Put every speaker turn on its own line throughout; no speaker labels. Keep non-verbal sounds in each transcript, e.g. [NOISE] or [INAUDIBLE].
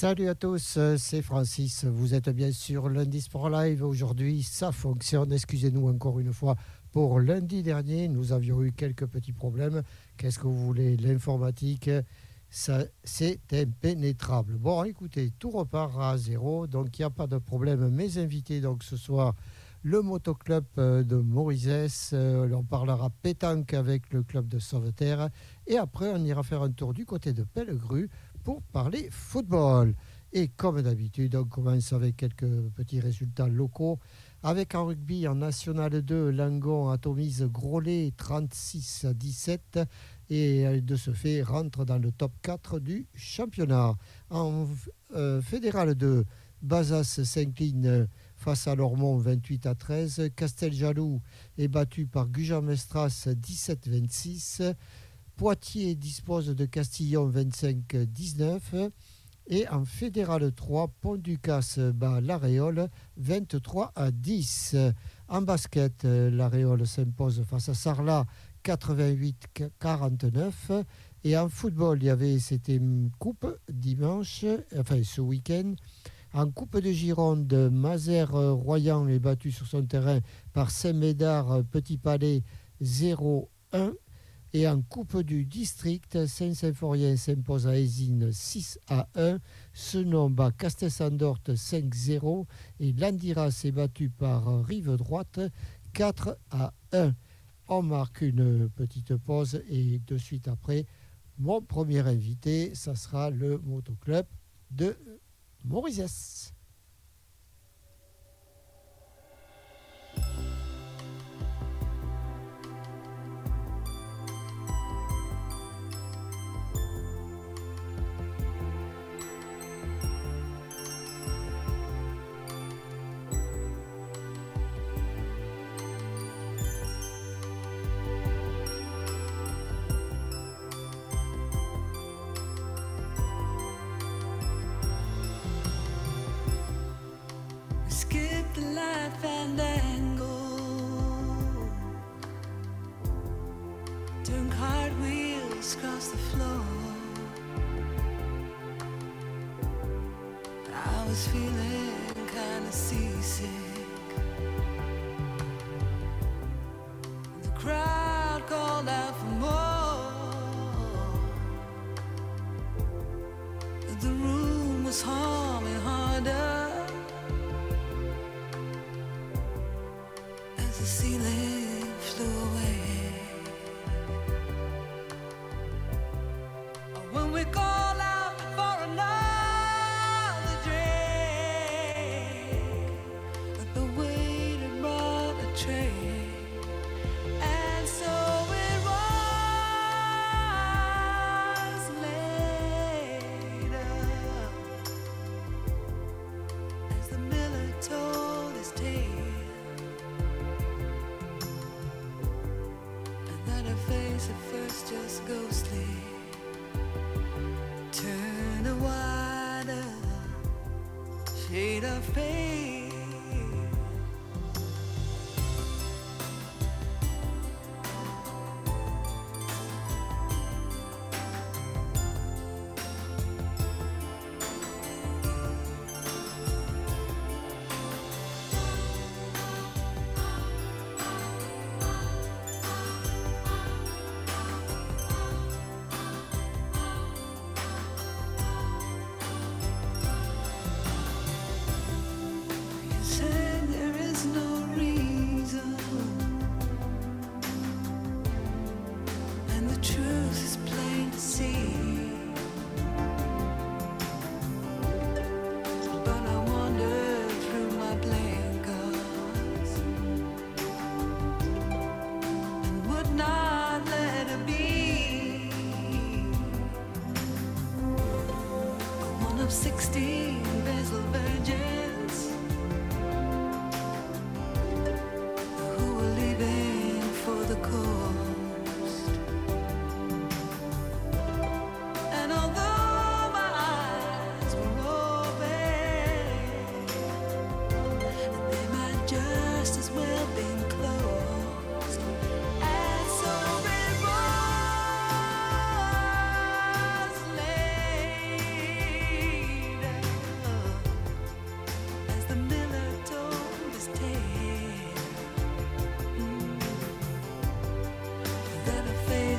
Salut à tous, c'est Francis. Vous êtes bien sûr lundi Sport Live. Aujourd'hui, ça fonctionne. Excusez-nous encore une fois pour lundi dernier. Nous avions eu quelques petits problèmes. Qu'est-ce que vous voulez? L'informatique, c'est impénétrable. Bon, écoutez, tout repart à zéro, donc il n'y a pas de problème. Mes invités, donc ce soir, le motoclub euh, de Morizès. Euh, on parlera pétanque avec le club de Sauveterre. Et après, on ira faire un tour du côté de Pellegru pour parler football. Et comme d'habitude, on commence avec quelques petits résultats locaux. Avec en rugby en National 2, Langon atomise Grolet 36 à 17 et de ce fait rentre dans le top 4 du championnat. En euh, Fédéral 2, Bazas s'incline face à Lormont 28 à 13. Casteljaloux est battu par Gujan-Mestras 17-26. Poitiers dispose de Castillon 25-19. Et en Fédéral 3, Pont-Ducasse bat l'Aréole 23 à 10. En basket, l'Aréole s'impose face à Sarlat 88-49. Et en football, il y avait, c'était coupe dimanche, enfin ce week-end. En Coupe de Gironde, Mazère-Royan est battu sur son terrain par Saint-Médard Petit Palais 0-1. Et en Coupe du District, Saint-Symphorien s'impose à Esine 6 à 1. Senon bat Castel-Sandorte 5-0. Et Landira s'est battu par Rive Droite 4 à 1. On marque une petite pause et de suite après, mon premier invité, ça sera le motoclub de Maurice.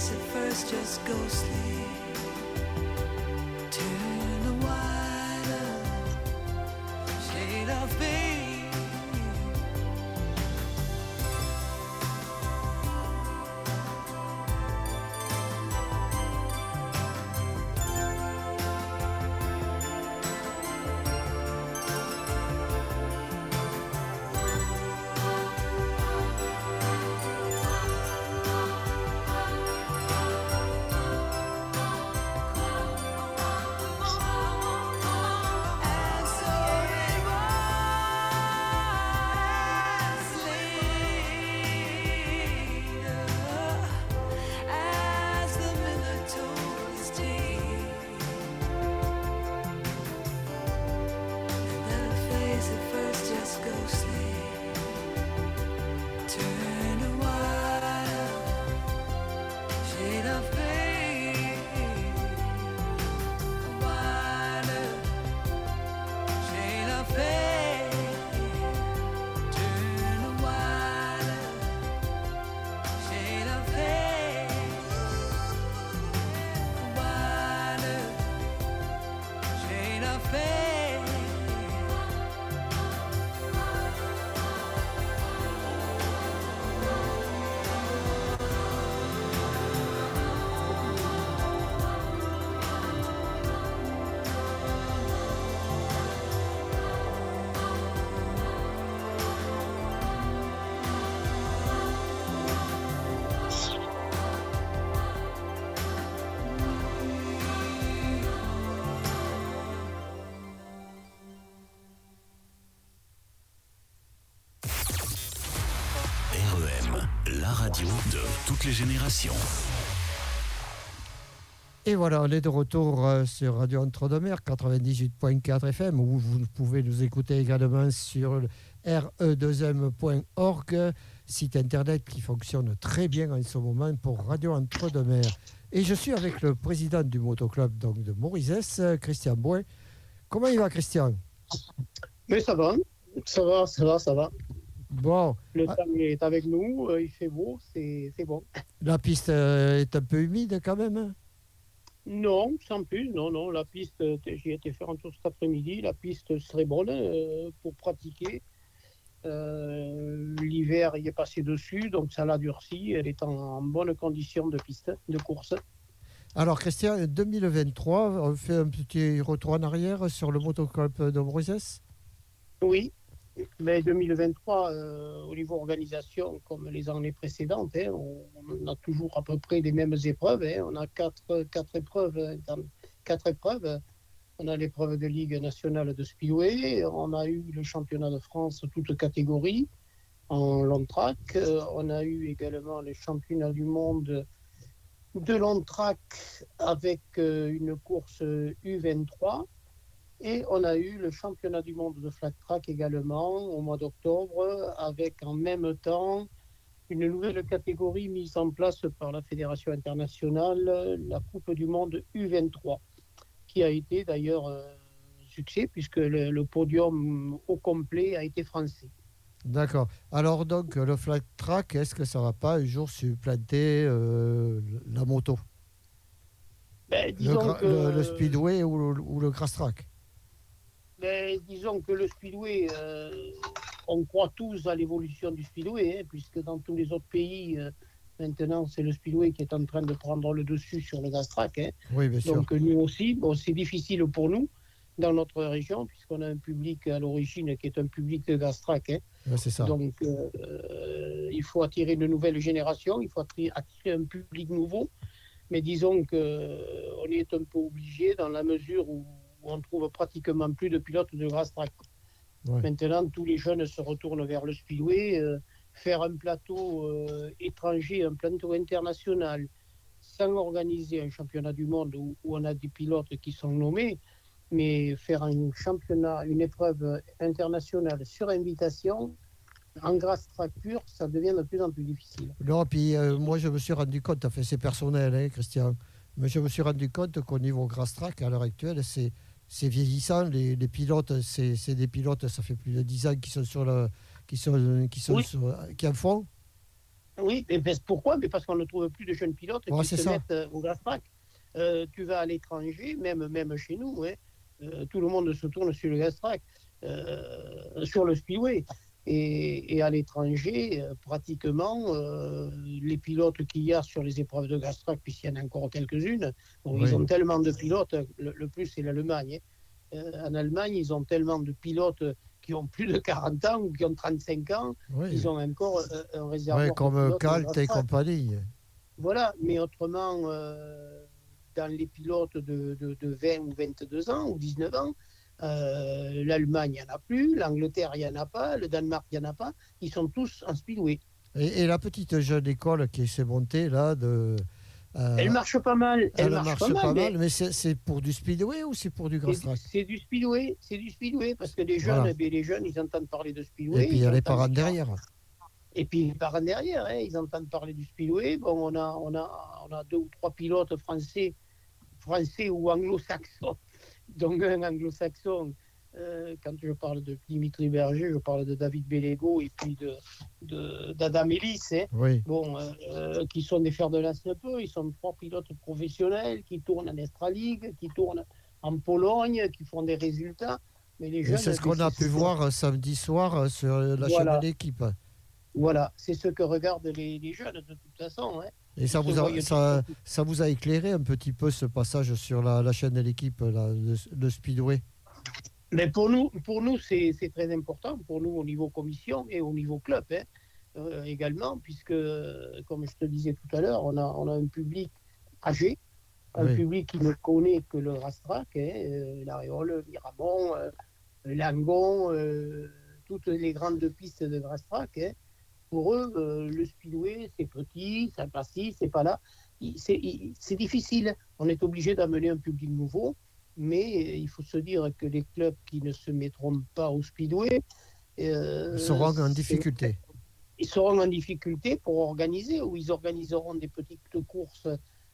At first just ghostly.
Radio de toutes les générations.
Et voilà, on est de retour euh, sur Radio Entre-deux-Mers 98.4 FM, où vous pouvez nous écouter également sur le re2m.org, site internet qui fonctionne très bien en ce moment pour Radio Entre-deux-Mers. Et je suis avec le président du motoclub donc de Morises, euh, Christian Bouin. Comment il va, Christian?
Mais ça va, ça va, ça va, ça va.
Bon,
Le temps est avec nous, euh, il fait beau, c'est bon.
la piste euh, est un peu humide quand même. hein?
Non, sans plus, non, non, la piste, euh, j'y ai été faire un tour cet après-midi, la piste serait bonne euh, pour pratiquer. Euh, L'hiver y est passé dessus, donc ça l'a durci, elle est en, en bonne condition de piste, de course.
Alors, Christian, 2023, on fait un petit retour en arrière sur le motoclub de
Oui, mais 2023, euh, au niveau organisation, comme les années précédentes, hein, on, a toujours à peu près les mêmes épreuves. hein. On a quatre, quatre épreuves. hein, dans- Quatre épreuves. On a l'épreuve de Ligue nationale de Speedway. On a eu le championnat de France, toutes catégories, en long track. Euh, On a eu également les championnats du monde de long track avec euh, une course U23. Et on a eu le championnat du monde de flat track également au mois d'octobre, avec en même temps une nouvelle catégorie mise en place par la Fédération internationale, la Coupe du monde U23, qui a été d'ailleurs euh, succès puisque le, le podium au complet a été français.
D'accord. Alors donc, le flat track, est-ce que ça va pas un jour supplanter euh, la moto?
Ben,
le,
disons,
gra-
que,
le- le speedway ou le, ou le grass track?
Ben, disons que le speedway, euh, on croit tous à l'évolution du speedway, hein, puisque dans tous les autres pays, euh, maintenant c'est le speedway qui est en train de prendre le dessus sur le gas track. hein.
Oui, bien sûr.
Donc nous aussi, bon, c'est difficile pour nous dans notre région, puisqu'on a un public à l'origine qui est un public de Gastrac. hein.
Ouais, c'est ça.
Donc euh, il faut attirer une nouvelle génération, il faut attirer, attirer un public nouveau. Mais disons qu'on est un peu obligé dans la mesure où on trouve pratiquement plus de pilotes de Gastrac.
Ouais.
Maintenant, tous les jeunes se retournent vers le speedway. euh, faire un plateau euh, étranger, un plateau international, sans organiser un championnat du monde où, où on a des pilotes qui sont nommés, mais faire un championnat, une épreuve internationale sur invitation, en grasse track pure, ça devient de plus en plus difficile.
Non, puis euh, moi, je me suis rendu compte, enfin, c'est personnel, hein, Christian, mais je me suis rendu compte qu'au niveau grass track, à l'heure actuelle, c'est c'est vieillissant. Les, les pilotes, c'est des pilotes, ça fait plus de 10 ans qui sont sur le, qui sont, qui sont
Oui.
sur- qui en font.
Oui, mais parce- pourquoi? Mais parce qu'on ne trouve plus de jeunes pilotes
Ouais,
qui se
ça.
mettent euh, au gas track. Euh, tu vas à l'étranger, même, même chez nous, hein, euh, tout le monde se tourne sur le gas track, euh, sur le speedway. Et, et à l'étranger, euh, pratiquement, euh, les pilotes qu'il y a sur les épreuves de gas track, puisqu'il y en a encore quelques-unes, bon,
Oui.
ils ont tellement de pilotes, le, le plus c'est l'Allemagne. hein. Euh, en Allemagne, ils ont tellement de pilotes qui ont plus de 40 ans ou qui ont 35 ans,
Oui.
ils ont encore un réservoir. De
comme Kalt et compagnie.
Voilà, mais autrement, euh, dans les pilotes de, de- de 20 ou 22 ans ou 19 ans, euh, l'Allemagne, il n'y en a plus, l'Angleterre, il n'y en a pas, le Danemark, il n'y en a pas. Ils sont tous en speedway.
Et, et la petite jeune école qui s'est montée là, de, euh,
Elle marche pas mal. Elle,
elle
marche,
marche
pas mal. mais
mais c'est pour du speedway ou c'est pour du grass track
C'est du speedway, c'est du speedway, parce que les jeunes,
Voilà.
eh les jeunes, ils entendent parler de speedway.
Et puis il y a les parents derrière.
Et puis les parents derrière, hein, ils entendent parler du speedway. Bon, on a, on a, on a deux ou trois pilotes français, français ou anglo-saxons. Donc un anglo-saxon, euh, quand je parle de Dimitri Berger, je parle de David Bellego et puis de, de- d'Adam Ellis. hein.
Oui.
Bon, euh, qui sont des fers de lance un peu. Ils sont trois pilotes professionnels qui tournent en Extra-Ligue, qui tournent en Pologne, qui font des résultats. Mais les
Et
jeunes,
c'est ce qu'on a pu voir euh, samedi soir sur la
Voilà.
chaîne de l'équipe.
Voilà, c'est ce que regardent les, les jeunes de toute façon. hein.
Et ça vous, a, ça, vous a éclairé un petit peu ce passage sur la, la chaîne de l'équipe, le, le speedway?
Mais pour nous, pour nous c'est très important, pour nous au niveau commission et au niveau club hein, euh, également, puisque, comme je te disais tout à l'heure, on a, on a un public âgé, un
Oui.
public qui ne connaît que le rastrac, hein, euh, l'Aréole, Miramont, euh, Langon, euh, toutes les grandes pistes de rastrac. hein. Pour eux, euh, le speedway, c'est petit, ça passe ici, c'est pas là. C'est il- c'est difficile. On est obligé d'amener un public nouveau. Mais il faut se dire que les clubs qui ne se mettront pas au speedway euh,
seront en difficulté.
Ils seront en difficulté pour organiser, ou ils organiseront des petites courses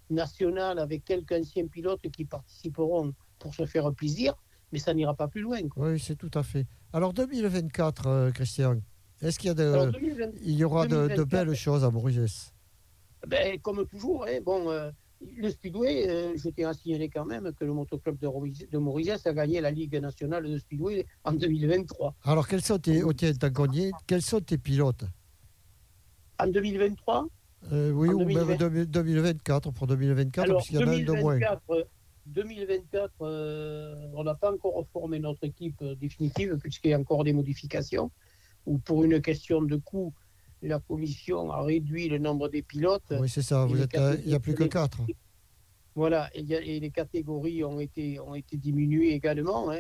nationales avec quelques anciens pilotes qui participeront pour se faire plaisir, mais ça n'ira pas plus loin. quoi.
Oui, c'est tout à fait. Alors 2024, euh, Christian, est-ce qu'il y, a de-
Alors, 2020
il y aura de, de
2024,
belles choses à Mauritius
ben, comme toujours, hein, bon, euh, le speedway, euh, je tiens à signaler quand même que le motoclub de, de a gagné la Ligue nationale de speedway en 2023.
Alors, quels sont tes, gagné, quels sont tes pilotes?
En 2023,
Euh, Oui,
En
ou
2020.
même 2000 2024, pour 2024,
Alors,
puisqu'il y en a un de moins.
2024, euh, 2024 on n'a pas encore formé notre équipe définitive puisqu'il y a encore des modifications. Ou pour une question de coût, la commission a réduit le nombre des pilotes.
Oui, c'est ça, vous êtes, à- il n'y a plus que 4.
Voilà, et, les catégories ont été, ont été diminuées également. hein.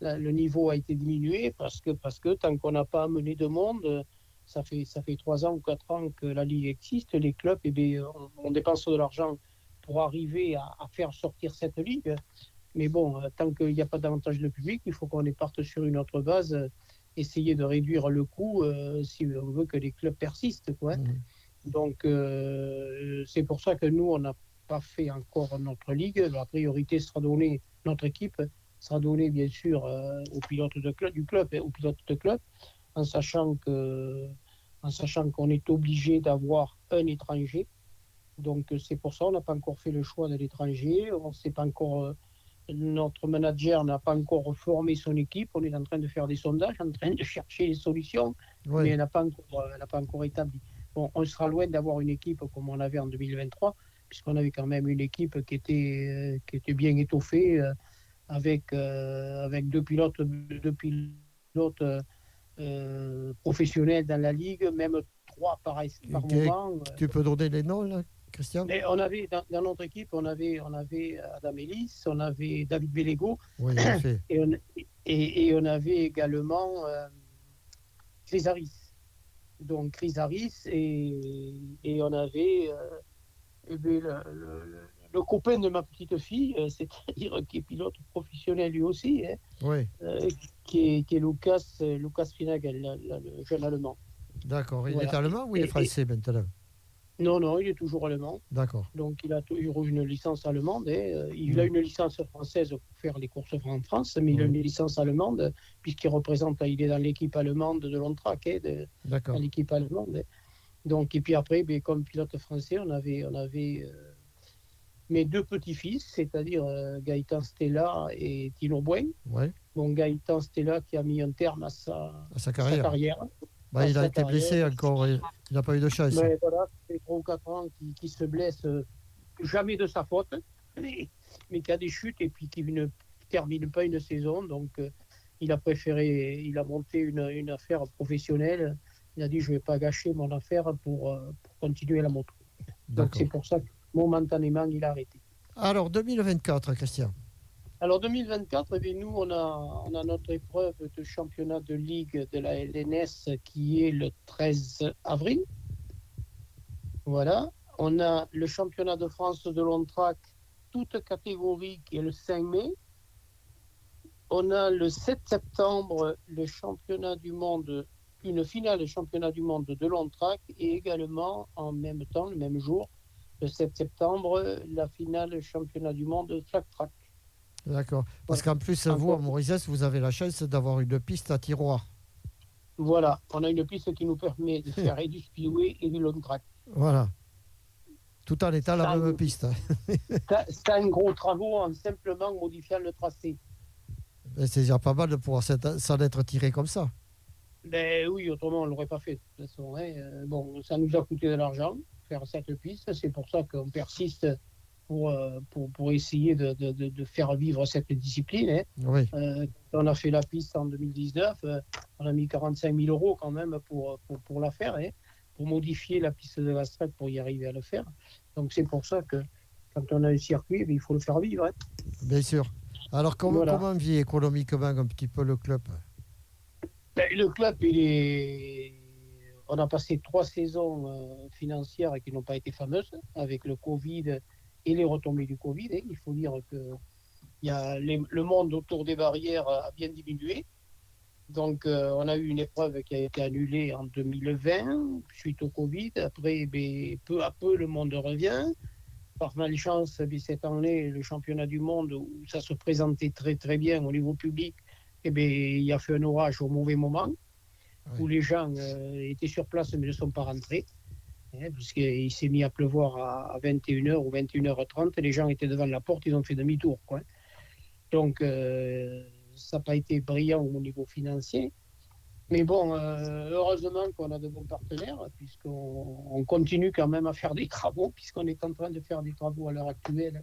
La- le niveau a été diminué parce que, parce que tant qu'on n'a pas amené de monde, euh, ça fait, ça fait 3 ans ou 4 ans que la Ligue existe, les clubs, eh bien, on, on dépense de l'argent pour arriver à, à faire sortir cette Ligue. Mais bon, euh, tant qu'il n'y a pas davantage de public, il faut qu'on parte sur une autre base, euh, essayer de réduire le coût euh, si on veut que les clubs persistent. Quoi.
Mhm.
donc, euh, c'est pour ça que nous, on n'a pas fait encore notre ligue. La priorité sera donnée, notre équipe sera donnée, bien sûr, euh, aux pilotes de club, du club, hein, aux pilotes de club, en sachant que, en sachant qu'on est obligé d'avoir un étranger. Donc, euh, c'est pour ça qu'on n'a pas encore fait le choix de l'étranger. On sait pas encore. Euh, notre manager n'a pas encore formé son équipe. On est en train de faire des sondages, en train de chercher les solutions
Oui.
mais elle n'a pas, encore- elle n'a pas encore établi. Bon, on sera loin d'avoir une équipe comme on avait en 2023, puisqu'on avait quand même une équipe qui était, euh, qui était bien étoffée, euh, avec, euh, avec deux pilotes, deux pilotes euh, euh, professionnels dans la ligue, même trois par, par moment. euh.
Tu peux donner les noms, là, Christian
Mais on avait, dans, dans notre équipe, on avait, on avait Adam Ellis, on avait David Bellego,
Oui, [CLEARS THROAT]
et on, et, et on avait également euh, Chris Harris. Donc Chris Harris et, et on avait euh, eh bien, le, le- le copain de ma petite fille, euh, c'est-à-dire qui est pilote professionnel lui aussi, hein,
Oui,
euh, qui, est, qui est Lucas, Lucas Finagel, le, jeune allemand.
d'accord. Il
Voilà.
est allemand ou il est
Et-
français maintenant
Non, non, il est toujours allemand.
D'accord.
Donc, il a toujours une licence allemande. Euh, Il a une licence française pour faire les courses en France, mais il a
Mm.
une licence allemande, puisqu'il représente, il est dans l'équipe allemande de Lontrac, hein, de,
D'accord.
dans l'équipe allemande. hein. Donc, et puis après, ben, comme pilote français, on avait, on avait euh, mes deux petits-fils, c'est-à-dire euh, Gaëtan Stella et Tino Boin.
Ouais,
Bon, Gaëtan Stella qui a mis un terme à sa,
à sa
sa
carrière. Bah, il a été blessé encore. Il n'a pas eu de chance.
Mais voilà, fait 3 ou 4 ans qu'il qu'il se blesse, euh, jamais de sa faute, mais, mais qui a des chutes et puis qui ne termine pas une saison. Donc, euh, il a préféré, il a monté une, une affaire professionnelle. Il a dit Je ne vais pas gâcher mon affaire pour, euh, pour continuer la moto. Donc, c'est pour ça que momentanément, il a arrêté.
Alors, 2024, Christian.
Alors 2024, eh nous, on a, on a notre épreuve de championnat de ligue de la LNS qui est le 13 avril. Voilà. On a le championnat de France de long track, toute catégorie, qui est le 5 mai. On a le 7 septembre le championnat du monde, une finale championnat du monde de long track et également en même temps, le même jour, le 7 septembre, la finale championnat du monde de flag track.
D'accord. Parce qu'en plus, vous, à. Mauritius, vous avez la chance d'avoir une piste à tiroir.
Voilà, on a une piste qui nous permet de faire [LAUGHS] et du speedway et du long track.
Voilà. Tout en étant la même piste. [LAUGHS]
Un gros travaux en simplement modifiant le tracé.
Ben, C'est déjà pas mal de pouvoir s'en être tiré comme ça.
Ben oui, autrement on ne l'aurait pas fait de toute façon. hein. Euh, Bon, ça nous a coûté de l'argent, faire cette piste. C'est pour ça qu'on persiste pour, euh, pour, pour essayer de, de- faire vivre cette discipline. hein.
Oui.
Euh, on a fait la piste en 2019, euh, on a mis 45 000 euros quand même pour, pour, pour la faire, hein, pour modifier la piste de la strette pour y arriver à le faire. Donc c'est pour ça que quand on a un circuit, ben, il faut le faire vivre. hein.
Bien sûr. Alors, comment,
Voilà.
comment vit économiquement un petit peu le club?
Ben, le club, il est... on a passé trois saisons euh, financières qui n'ont pas été fameuses, avec le Covid et les retombées du Covid. hein. Il faut dire que y a les- le monde autour des barrières a bien diminué. Donc, euh, on a eu une épreuve qui a été annulée en 2020 suite au Covid. Après, ben, peu à peu, le monde revient. Par malchance, ben, cette année, le championnat du monde, où ça se présentait très très bien au niveau public, eh ben, il a fait un orage au mauvais moment, où les gens euh, étaient sur place mais ne sont pas rentrés. Hein, Puisqu'il s'est mis à pleuvoir à, à 21h ou 21h30, les gens étaient devant la porte, ils ont fait demi-tour. Donc, euh, ça n'a pas été brillant au niveau financier. Mais bon, euh, heureusement qu'on a de bons partenaires, puisqu'on on continue quand même à faire des travaux, puisqu'on est en train de faire des travaux à l'heure actuelle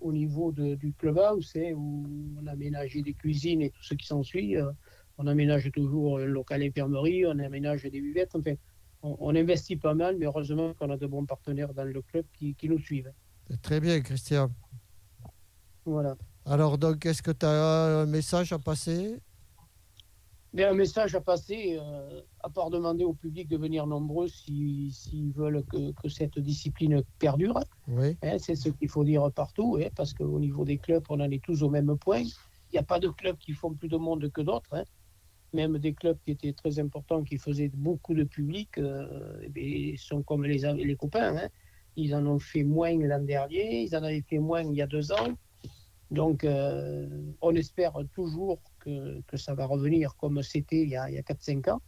au niveau du clubhouse, hein, où on a aménagé des cuisines et tout ce qui s'ensuit. euh, on aménage toujours un local infirmerie, on aménage des buvettes. Enfin, on, on investit pas mal, mais heureusement qu'on a de bons partenaires dans le club qui, qui nous suivent.
Très bien, Christian.
Voilà.
Alors, donc, est-ce que tu as un message à passer?
Mais un message à passer, euh, à part demander au public de venir nombreux si- s'ils veulent que, que cette discipline perdure.
Oui.
hein, c'est ce qu'il faut dire partout, hein, parce qu'au niveau des clubs, on en est tous au même point. Il n'y a pas de clubs qui font plus de monde que d'autres. hein. Même des clubs qui étaient très importants, qui faisaient beaucoup de public, euh, eh sont comme les, les copains. hein. Ils en ont fait moins l'an dernier, ils en avaient fait moins il y a deux ans. Donc, euh, on espère toujours que, que ça va revenir comme c'était il y a, a 4-5 ans.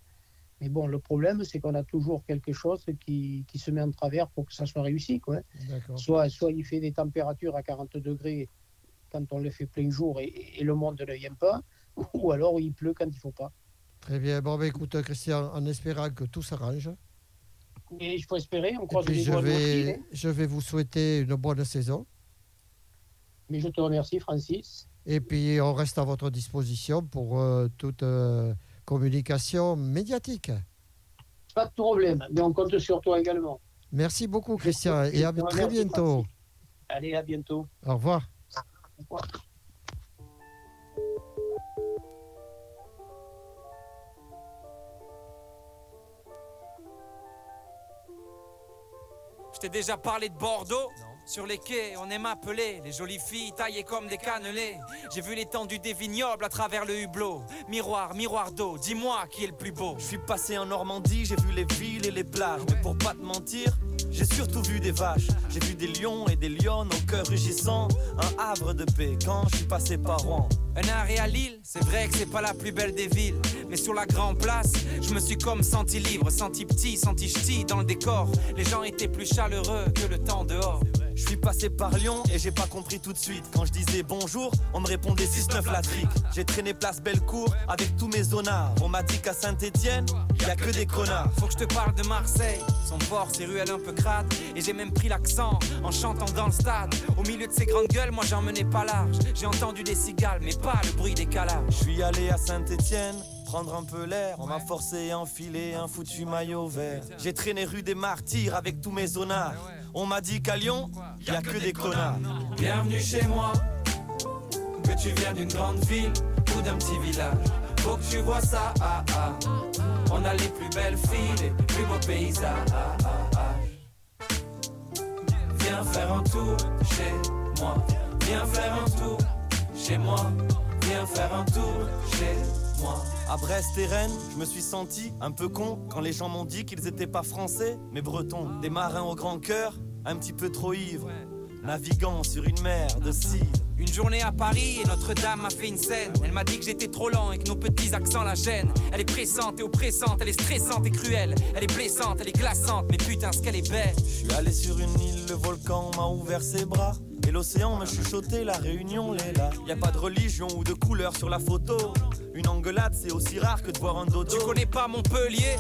Mais bon, le problème, c'est qu'on a toujours quelque chose qui, qui se met en travers pour que ça soit réussi. Quoi.
D'accord.
Soit, soit il fait des températures à 40 degrés quand on le fait plein jour et, et le monde ne vient pas, [LAUGHS] ou alors il pleut quand il ne faut pas.
Très bien. Bon, ben, écoute, Christian, en espérant que tout s'arrange.
Mais il faut espérer, on
Et
croise les
je
doigts
vais,
hein.
je vais vous souhaiter une bonne saison.
Mais je te remercie, Francis.
Et puis, on reste à votre disposition pour euh, toute euh, communication médiatique.
Pas de problème, mais on compte sur toi également.
Merci beaucoup, Christian, et à très bientôt.
Francis. Allez, à bientôt.
Au revoir.
Au revoir.
Je t'ai déjà parlé de Bordeaux Sur les quais, on aime appeler les jolies filles taillées comme des cannelés. J'ai vu l'étendue des vignobles à travers le hublot. Miroir, miroir d'eau, dis-moi qui est le plus beau.
Je suis passé en Normandie, j'ai vu les villes et les plages. Mais pour pas te mentir, J'ai surtout vu des vaches, j'ai vu des lions et des lionnes au cœur rugissant. Un havre de paix quand je suis passé par Rouen.
Un arrêt à Lille, c'est vrai que c'est pas la plus belle des villes. Mais sur la grande place, je me suis comme senti libre, senti petit, senti ch'ti dans le décor. Les gens étaient plus chaleureux que le temps dehors.
Je suis passé par Lyon et j'ai pas compris tout de suite. Quand je disais bonjour, on me répondait 6-9 la trique. J'ai traîné place Bellecour avec tous mes zonards. On m'a dit qu'à Saint-Etienne, y a que des connards.
Faut que je te parle de Marseille, son port, ses ruelles un peu crades. Et j'ai même pris l'accent en chantant dans le stade. Au milieu de ces grandes gueules, moi j'en menais pas large. J'ai entendu des cigales, mais pas le bruit des calages.
Je suis allé à Saint-Etienne. Prendre un peu l'air, on m'a forcé à enfiler un foutu maillot vert. J'ai traîné rue des Martyrs avec tous mes zonards. On m'a dit qu'à Lyon, y a que des connards.
Bienvenue chez moi, que tu viens d'une grande ville ou d'un petit village. Faut que tu vois ça, ah, ah. On a les plus belles filles, les plus beaux paysages. Viens faire un tour chez moi, viens faire un tour chez moi, viens faire un tour chez moi.
À Brest et Rennes, je me suis senti un peu con quand les gens m'ont dit qu'ils étaient pas français, mais bretons. Des marins au grand cœur, un petit peu trop ivres, naviguant sur une mer de cidre.
Une journée à Paris et Notre-Dame m'a fait une scène. Elle m'a dit que j'étais trop lent et que nos petits accents la gênent. Elle est pressante et oppressante, elle est stressante et cruelle. Elle est blessante, elle est glaçante, mais putain, ce qu'elle est belle.
Je suis allé sur une île, le volcan m'a ouvert ses bras. Et l'océan me chuchotait, la réunion l'est là. Y a pas de religion ou de couleur sur la photo. Une engueulade, c'est aussi rare que de voir un dodo.
Tu connais pas Montpellier?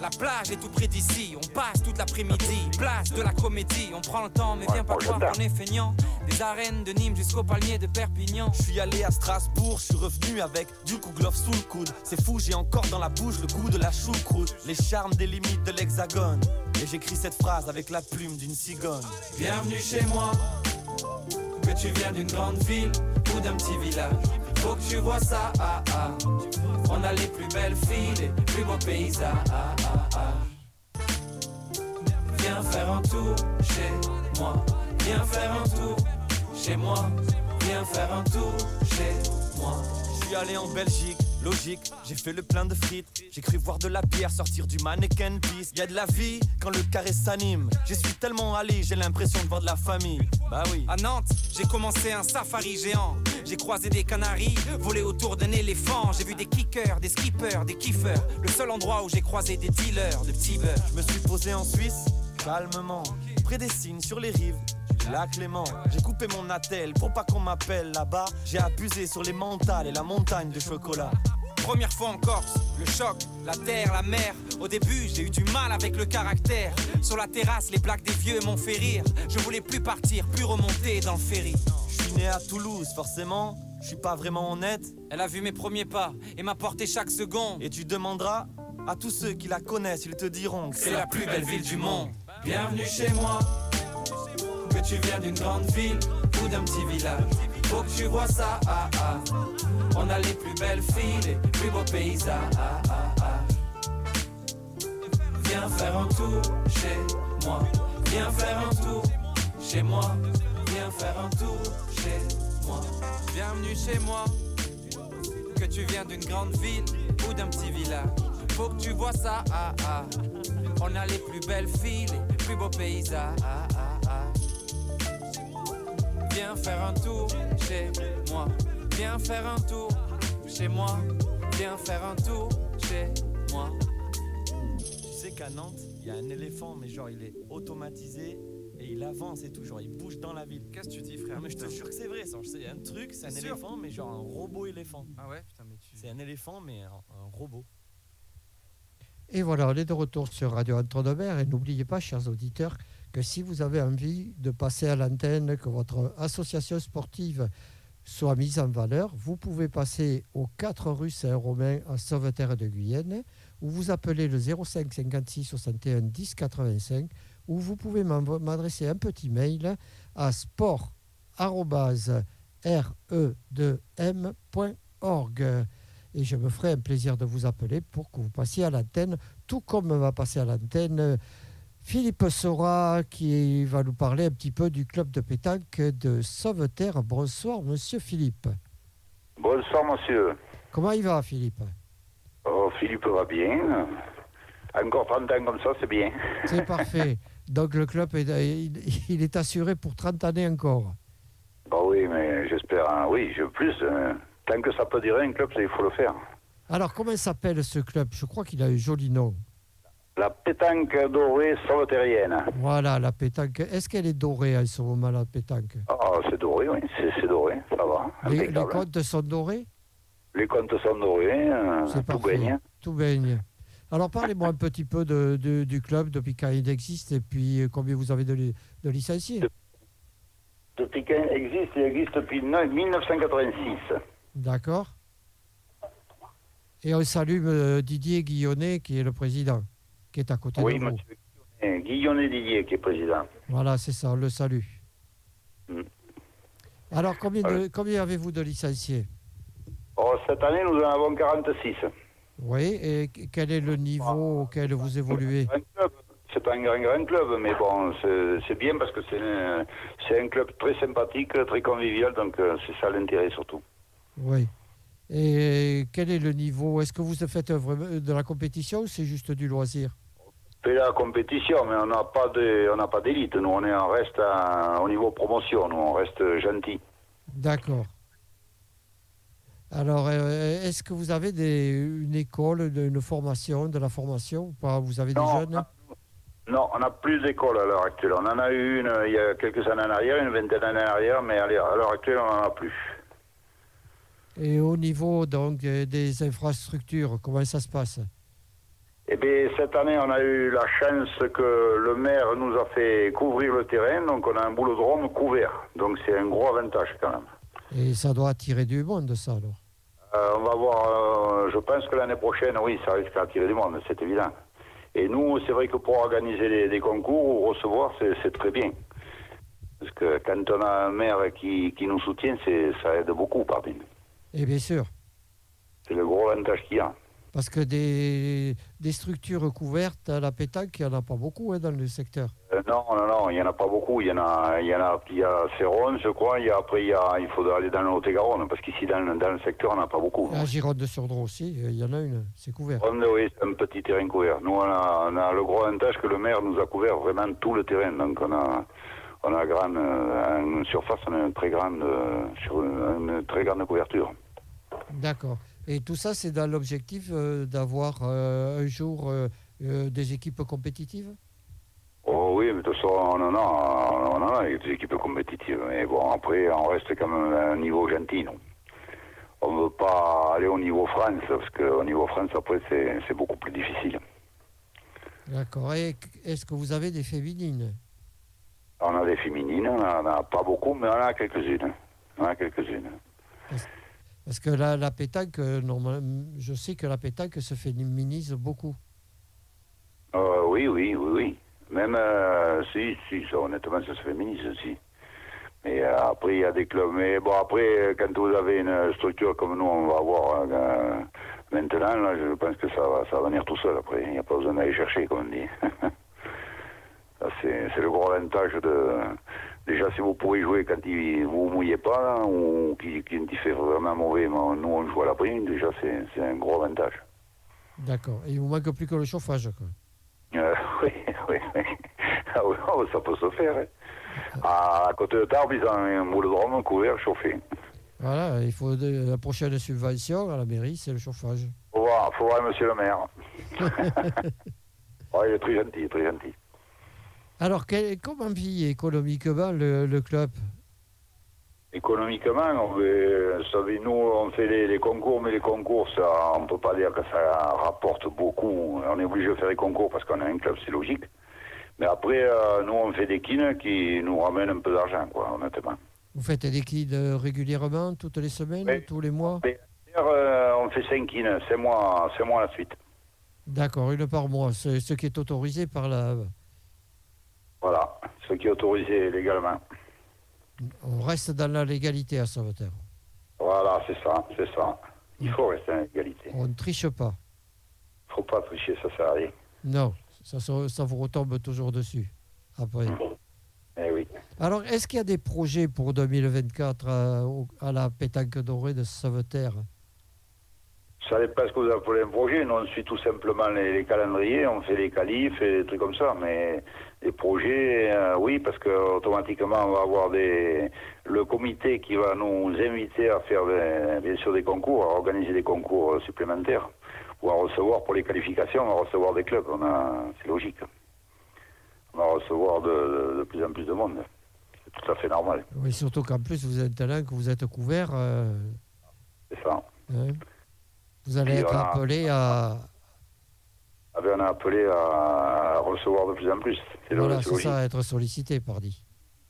La plage est tout près d'ici, on passe toute l'après-midi, place de la comédie, on prend le temps mais viens pas croire qu'on est feignant. Des arènes de Nîmes jusqu'au palmier de Perpignan.
Je suis allé à Strasbourg, je suis revenu avec du kouglof sous le coude. C'est fou, j'ai encore dans la bouche le goût de la choucroute, les charmes des limites de l'hexagone. Et j'écris cette phrase avec la plume d'une cigogne.
Bienvenue chez moi, que tu viens d'une grande ville ou d'un petit village. Faut que tu vois ça, ah, ah. On a les plus belles filles, les plus beaux paysages. Ah, ah, ah. Viens faire un tour chez moi. Viens faire un tour chez moi. Viens faire un tour chez moi.
Je suis allé en Belgique, logique, j'ai fait le plein de frites. J'ai cru voir de la bière sortir du mannequin piece. Y a de la vie quand le carré s'anime. J'y suis tellement allé, j'ai l'impression de voir de la famille. Bah oui.
À Nantes, j'ai commencé un safari géant. J'ai croisé des canaris, volé autour d'un éléphant. J'ai vu des kickers, des skippers, des kiffers. Le seul endroit où j'ai croisé des dealers de petits beurre.
Je me suis posé en Suisse, calmement, près des signes sur les rives. La Clément, j'ai coupé mon attel pour pas qu'on m'appelle là-bas. J'ai abusé sur les mentales et la montagne de chocolat.
Première fois en Corse, le choc, la terre, la mer. Au début, j'ai eu du mal avec le caractère. Sur la terrasse, les blagues des vieux m'ont fait rire. Je voulais plus partir, plus remonter dans le ferry.
Je suis né à Toulouse, forcément, je suis pas vraiment honnête.
Elle a vu mes premiers pas et m'a porté chaque seconde.
Et tu demanderas à tous ceux qui la connaissent, ils te diront que
C'est la plus belle ville du monde. Bienvenue chez moi. Que tu viens d'une grande ville ou d'un petit village. Faut que tu vois ça, ah, ah. On a les plus belles filles, les plus beaux paysages. Viens faire un tour chez moi. Viens faire un tour chez moi. Viens faire un tour chez moi. Bienvenue chez moi. Que tu viens d'une grande ville ou d'un petit village. Faut que tu vois ça, ah, ah. On a les plus belles filles, les plus beaux paysages. ah. Viens faire un tour chez moi. Viens faire un tour chez moi. Viens faire un tour chez moi.
Tu sais qu'à Nantes, il y a un éléphant, mais genre il est automatisé et il avance et tout, genre il bouge dans la ville.
Qu'est-ce que tu dis, frère?
Non, mais je te jure que c'est vrai, ça. C'est un truc, c'est un
sûr.
éléphant, mais genre un robot éléphant.
Ah ouais, putain, mais tu.
C'est un éléphant, mais un, un robot.
Et voilà, on est de retour sur Radio Entre-deux-Mers. Et n'oubliez pas, chers auditeurs, que si vous avez envie de passer à l'antenne, que votre association sportive soit mise en valeur, vous pouvez passer au 4 rue Saint-Romain à Sauveterre de Guyenne, ou vous appelez le 05 56 61 10 85, ou vous pouvez m'adresser un petit mail à sport.re2m.org. Et je me ferai un plaisir de vous appeler pour que vous passiez à l'antenne, tout comme va passer à l'antenne euh, Philippe Sora, qui va nous parler un petit peu du club de pétanque de Sauveterre. Bonsoir, monsieur Philippe.
Bonsoir, monsieur.
Comment il va, Philippe?
Oh, Philippe va bien. Encore 30 ans comme ça, c'est bien.
C'est [LAUGHS] parfait. Donc le club, est, il, il est assuré pour 30 années encore.
Bah oui, mais j'espère, hein, oui, je plus. euh, tant que ça peut durer un club, ça, il faut le faire.
Alors comment s'appelle ce club? Je crois qu'il a un joli nom.
La pétanque dorée sauvetérienne.
Voilà, la pétanque. Est-ce qu'elle est dorée à ce moment, la pétanque?
Ah, c'est doré, oui, c'est doré, ça va.
les, comptes sont dorés?
Les comptes sont dorés, euh,
C'est
tout
parfait.
baigne.
Tout baigne. Alors parlez-moi un petit peu de, de- du club depuis quand il existe et puis euh, combien vous avez de, de licenciés?
Depuis qu'il existe, il existe depuis no- 1986.
D'accord Et on salue euh, Didier Guillonnet qui est le président, qui est à côté
Oui,
de vous.
monsieur Guillonnet- Guillonnet Didier qui est président.
Voilà, c'est ça, on le salue.
Mm.
Alors combien, de-
Voilà.
combien avez-vous de licenciés?
Oh, cette année, nous en avons 46.
Oui, et qu- quel est le niveau auquel vous évoluez?
C'est un grand, grand club, mais bon, c'est bien parce que c'est un, c'est un club très sympathique, très convivial, donc euh, c'est ça l'intérêt surtout.
Oui. Et quel est le niveau? Est-ce que vous faites vraiment de la compétition ou c'est juste du loisir?
On fait la compétition, mais on n'a pas de, on n'a pas d'élite. Nous, on est, on reste à- au niveau promotion. Nous, on reste gentil.
D'accord. Alors, euh, est-ce que vous avez des, une école, une formation, de la formation ou pas? Vous avez des jeunes?
Non, on n'a plus d'école à l'heure actuelle. On en a eu une euh, il y a quelques années en arrière, une vingtaine d'années en arrière, mais à l'heure actuelle, on n'en a plus.
Et au niveau donc euh, des infrastructures, comment ça se passe?
Eh bien, cette année, on a eu la chance que le maire nous a fait couvrir le terrain, donc on a un boulodrome couvert. Donc c'est un gros avantage quand même.
Et ça doit attirer du monde, ça alors?
Euh, on va voir, euh, je pense que l'année prochaine, oui, ça risque d'attirer du monde, c'est évident. Et nous, c'est vrai que pour organiser des, concours ou recevoir, c'est très bien. Parce que quand on a un maire qui, qui nous soutient, ça aide beaucoup, pardon.
Et bien sûr,
C'est le gros avantage qu'il y a.
parce que des, des structures couvertes à la pétanque, il n'y en a pas beaucoup hein, dans le secteur.
Euh, non, non, non, il n'y en a pas beaucoup. Il y en a, il y en a, il y a Céron, je crois. Il y a, après, il, y a, il faudra aller dans le Haut-et-Garonne, parce qu'ici, dans, le- dans le secteur, on n'a pas beaucoup.
À Gironde-sur-Dron aussi, euh, il y en a une, c'est couvert.
Oui, c'est un petit terrain couvert. Nous, on a, on a le gros avantage que le maire nous a couvert vraiment tout le terrain. Donc, on a, on a grande, euh, une surface, on a une très grande, euh, sur une, très grande couverture.
D'accord. Et tout ça, c'est dans l'objectif euh, d'avoir un jour des équipes compétitives?
Oh oui, mais de toute façon, on en a, on en a des équipes compétitives. Mais bon, après, on reste quand même à un niveau gentil, non? On ne veut pas aller au niveau France, parce qu'au niveau France, après, c'est c'est beaucoup plus difficile.
D'accord. Et est-ce que vous avez des féminines?
On a des féminines, on n'en a pas beaucoup, mais on en a quelques-unes. On a quelques-unes.
Parce que la, la pétanque, euh, normalement, je sais que la pétanque se féminise beaucoup.
Euh, oui, oui, oui, oui. Même euh, si, si, ça, honnêtement, ça se féminise aussi. Mais euh, après, il y a des clubs. Mais bon, après, quand vous avez une structure comme nous, on va avoir maintenant, là, je pense que ça va, ça va venir tout seul après. Il n'y a pas besoin d'aller chercher, comme on dit. [LAUGHS] C'est le gros avantage de. Déjà, si vous pourrez jouer quand il, vous mouillez pas, là, ou qui, qui, qui fait vraiment mauvais, mais nous, on joue à la prime, déjà, c'est un gros avantage.
D'accord. Et il vous manque plus que le chauffage. Quoi.
Euh, [LAUGHS] oui, oui, oui. Ah oui, oh, ça peut se faire. hein. À côté de Tarbes, ils ont un boulodrome couvert, chauffé.
Voilà, il faut de- la prochaine subvention à la mairie, c'est le chauffage.
Faut voir, faut voir monsieur le maire. [LAUGHS] Ouais, il est très gentil, très gentil.
Alors, quel- comment vit économiquement le, le club?
Économiquement, on veut, vous savez, nous, on fait les, les concours, mais les concours, ça, on peut pas dire que ça rapporte beaucoup. On est obligé de faire les concours parce qu'on a un club, c'est logique. Mais après, euh, nous, on fait des kines qui nous ramènent un peu d'argent, quoi, honnêtement.
Vous faites des liquides régulièrement, toutes les semaines,
Oui.
tous les mois?
Euh, on fait 5 kines, c'est moi, c'est moi la suite.
D'accord, une par mois, c'est ce qui est autorisé par la...
Ce qui est autorisé légalement.
On reste dans la légalité à Sauveterre.
Voilà, c'est ça, c'est ça. Il faut rester en égalité.
On ne triche pas.
Il faut pas tricher, ça sert à rien.
Non, ça, vous retombe toujours dessus. Après.
Eh oui.
Alors, est-ce qu'il y a des projets pour 2024 à, au- à la pétanque dorée de Sauveterre
Ça dépend ce que vous appelez un projet. Nous, on suit tout simplement les, les calendriers, on fait les qualifs et des trucs comme ça. Mais les projets, euh, oui, parce que automatiquement, on va avoir des, le comité qui va nous inviter à faire des- bien sûr des concours, à organiser des concours supplémentaires ou à recevoir pour les qualifications, on va recevoir des clubs. On a, c'est logique. On va recevoir de, de- de plus en plus de monde. C'est tout à fait normal.
Oui, surtout qu'en plus, vous êtes un talent que vous êtes couvert. euh,
C'est ça.
hein. Vous allez
Puis
être appelé à.
Ah ben, on a appelé à, à recevoir de plus en plus. C'est
Voilà,
c'est
ça, à être sollicité, pardi.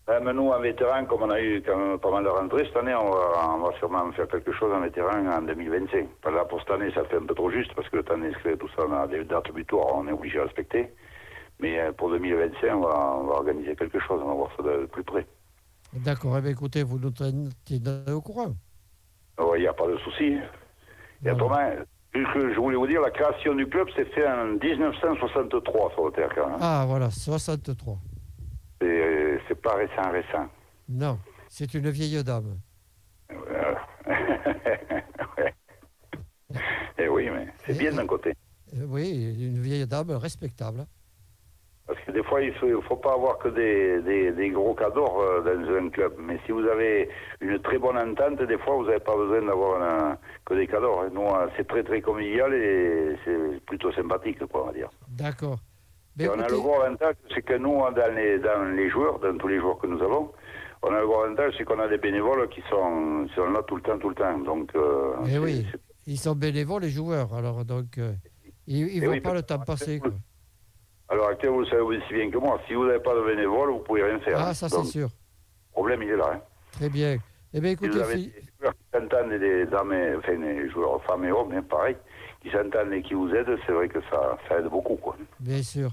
Même nous, en vétéran, comme on a eu quand même pas mal de rentrées cette année, on va, on va sûrement faire quelque chose en vétéran en 2025. Pas là, pour cette année, ça fait un peu trop juste, parce que le temps d'inscrire tout ça, on a des dates butoirs, on est obligé de respecter. Mais euh, pour 2025, on va, on va organiser quelque chose, on va voir ça de plus près.
D'accord, eh bien, écoutez, vous nous tenez au courant.
Alors, Il n'y a pas de souci. Et autrement, que je voulais vous dire, la création du club s'est faite en 1963 sur le terre, quand même.
Ah, voilà, 63.
C'est- C'est pas récent, récent.
Non, c'est une vieille dame.
Euh, [LAUGHS] ouais. Eh oui, mais c'est bien d'un côté.
Euh, oui, une vieille dame respectable.
Que des fois, il ne faut, pas avoir que des, des, des gros cadors euh, dans un club. Mais si vous avez une très bonne entente, des fois, vous n'avez pas besoin d'avoir un- que des cadors. hein. Nous, euh, c'est très, très convivial et c'est plutôt sympathique, quoi, on va dire.
D'accord.
Et on a le gros avantage, c'est que nous, dans les, dans les joueurs, dans tous les joueurs que nous avons, on a le gros avantage, c'est qu'on a des bénévoles qui sont, là tout le temps, tout le temps. Donc, euh,
Eh oui. ils sont bénévoles, les joueurs. Alors, donc, euh, ils ne
Eh
voient
oui,
pas le temps passer. Quoi.
Alors, actuellement, vous le savez aussi bien que moi, si vous n'avez pas de bénévoles, vous ne pouvez rien faire.
Ah,
hein.
ça, c'est sûr.
Le problème, il est là. hein.
Très bien. Eh bien,
Si
écoutez,
vous avez
Phil-
des joueurs qui des dames, enfin des joueurs femmes et hommes, hein, pareil, qui s'entendent et qui vous aident, c'est vrai que ça, ça aide beaucoup. Quoi.
bien sûr.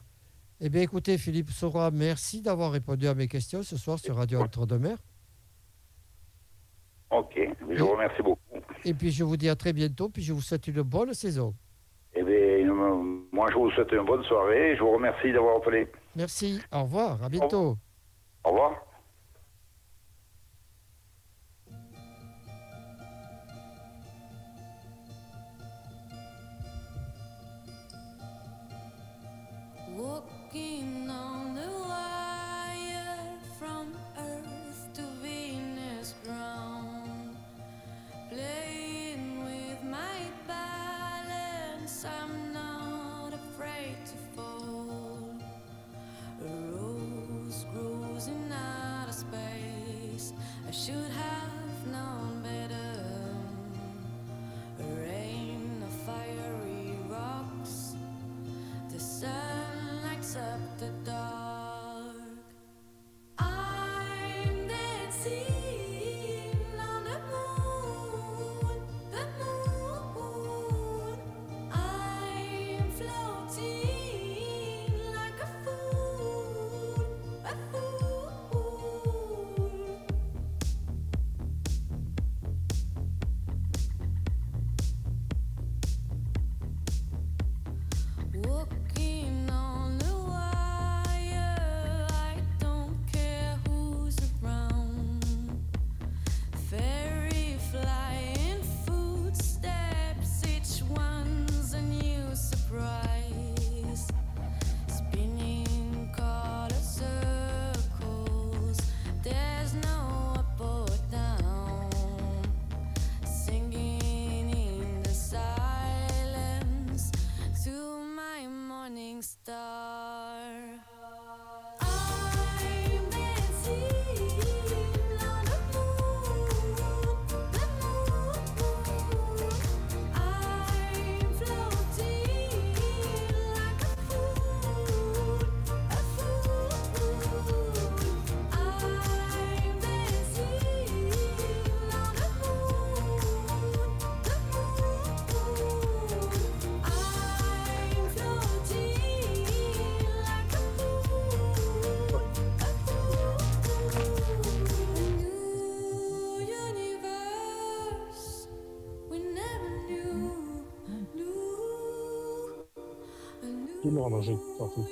Eh bien, écoutez, Philippe Sora, merci d'avoir répondu à mes questions ce soir sur Radio Entre-deux-Mers.
Ok, je vous remercie beaucoup.
Et puis, je vous dis à très bientôt, puis je vous souhaite une bonne saison.
Eh bien, euh, moi, je vous souhaite une bonne soirée je vous remercie d'avoir appelé.
Merci. Au revoir. À bientôt.
Au revoir.
the.
Monde en jeu, surtout.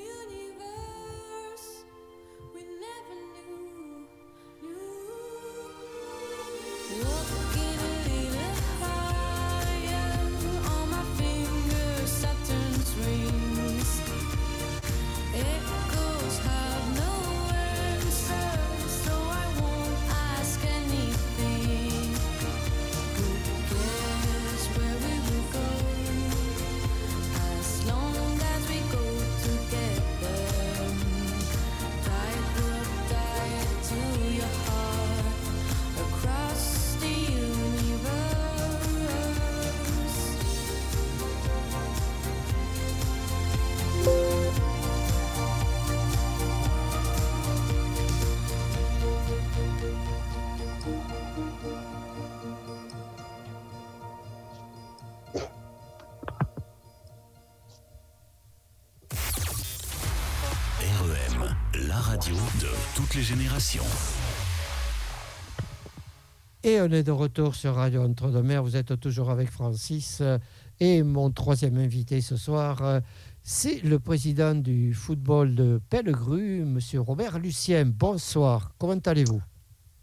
On
est de retour sur Radio Entre-deux-Mers. Vous êtes toujours avec Francis. euh, Et mon troisième invité ce soir, euh, c'est le président du football de Pellegru, Monsieur Robert Lucien. Bonsoir. Comment allez-vous?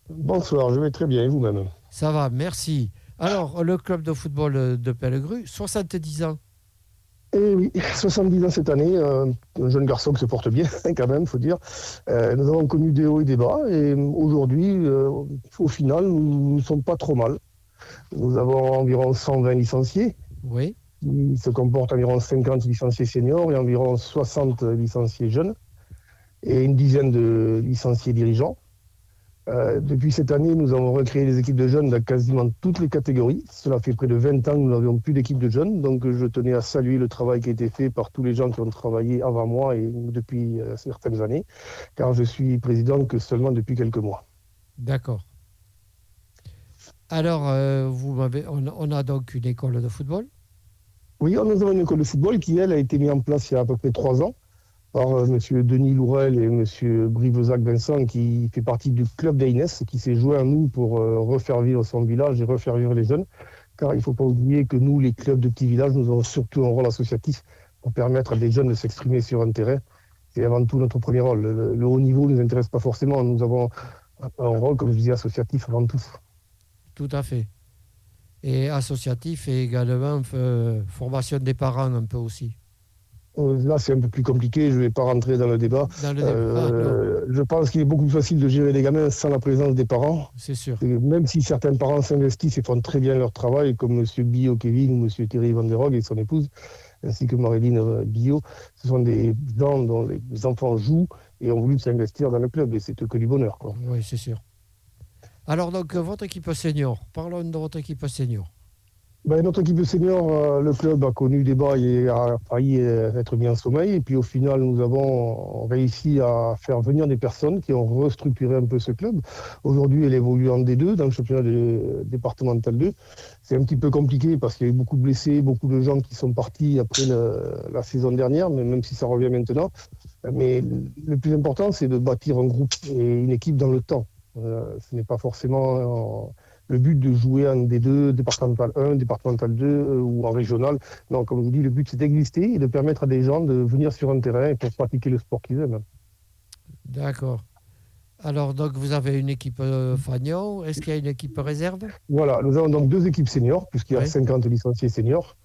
Bonsoir, je vais très bien, et vous-même?
Ça va, merci. Alors, le club de football de Pellegru, 70 ans.
Eh oui, [LAUGHS] 70 ans cette année, euh, un jeune garçon qui se porte bien, [LAUGHS] quand même, faut dire. Euh, nous avons connu des hauts et des bas, et aujourd'hui, euh, au final, nous ne sommes pas trop mal. Nous avons environ 120 licenciés,
Oui,
qui se comportent environ 50 licenciés seniors et environ 60 licenciés jeunes, et une dizaine de licenciés dirigeants. Euh, depuis cette année, nous avons recréé des équipes de jeunes dans quasiment toutes les catégories. Cela fait près de 20 ans que nous n'avions plus d'équipe de jeunes, donc je tenais à saluer le travail qui a été fait par tous les gens qui ont travaillé avant moi et depuis euh, certaines années, car je suis président que seulement depuis quelques mois.
d'accord. Alors, euh, vous m'avez, on, on a donc une école de football?
Oui, nous avons une école de football qui, elle, a été mise en place il y a à peu près trois ans par euh, M. Denis Lourel et M. Brivezac Vincent, qui fait partie du club d'Aïnès, qui s'est joué à nous pour euh, refaire vivre son village et refaire vivre les jeunes. Car il ne faut pas oublier que nous, les clubs de petits villages, nous avons surtout un rôle associatif pour permettre à des jeunes de s'exprimer sur un terrain. C'est avant tout notre premier rôle. Le, haut niveau ne nous intéresse pas forcément. Nous avons un un rôle, comme je disais, associatif avant tout.
Tout à fait. Et associatif et également euh, formation des parents un peu aussi.
Euh, Là, c'est un peu plus compliqué. Je ne vais pas rentrer dans le débat.
Dans le débat. Ah, non,
Euh, je pense qu'il est beaucoup plus facile de gérer les gamins sans la présence des parents.
c'est sûr.
Et même si certains parents s'investissent et font très bien leur travail, comme M. Billot Kevin ou M. Thierry Van der Rohe et son épouse, ainsi que Marilyn euh, Billot, ce sont des gens dont les enfants jouent et ont voulu s'investir dans le club. Et c'est que du bonheur. quoi.
Oui, c'est sûr. Alors, donc, votre équipe senior. Parlons de votre équipe senior.
Ben, notre équipe senior, euh, le club a connu des bas et a failli euh, être mis en sommeil. Et puis au final, nous avons réussi à faire venir des personnes qui ont restructuré un peu ce club. Aujourd'hui, elle évolue en D2, dans le championnat départemental 2. C'est un petit peu compliqué parce qu'il y a eu beaucoup de blessés, beaucoup de gens qui sont partis après la saison dernière, mais même si ça revient maintenant. Mais le plus important, c'est de bâtir un groupe et une équipe dans le temps. Euh, ce n'est pas forcément... le but de jouer en D2, départemental 1, départemental 2 euh, ou en régional. Non, comme je vous dis, le but c'est d'exister et de permettre à des gens de venir sur un terrain pour pratiquer le sport qu'ils aiment.
D'accord. Alors, donc, vous avez une équipe euh, Fagnon. Est-ce qu'il y a une équipe réserve?
Voilà, nous avons donc deux équipes seniors, puisqu'il y a
Oui.
50 licenciés seniors.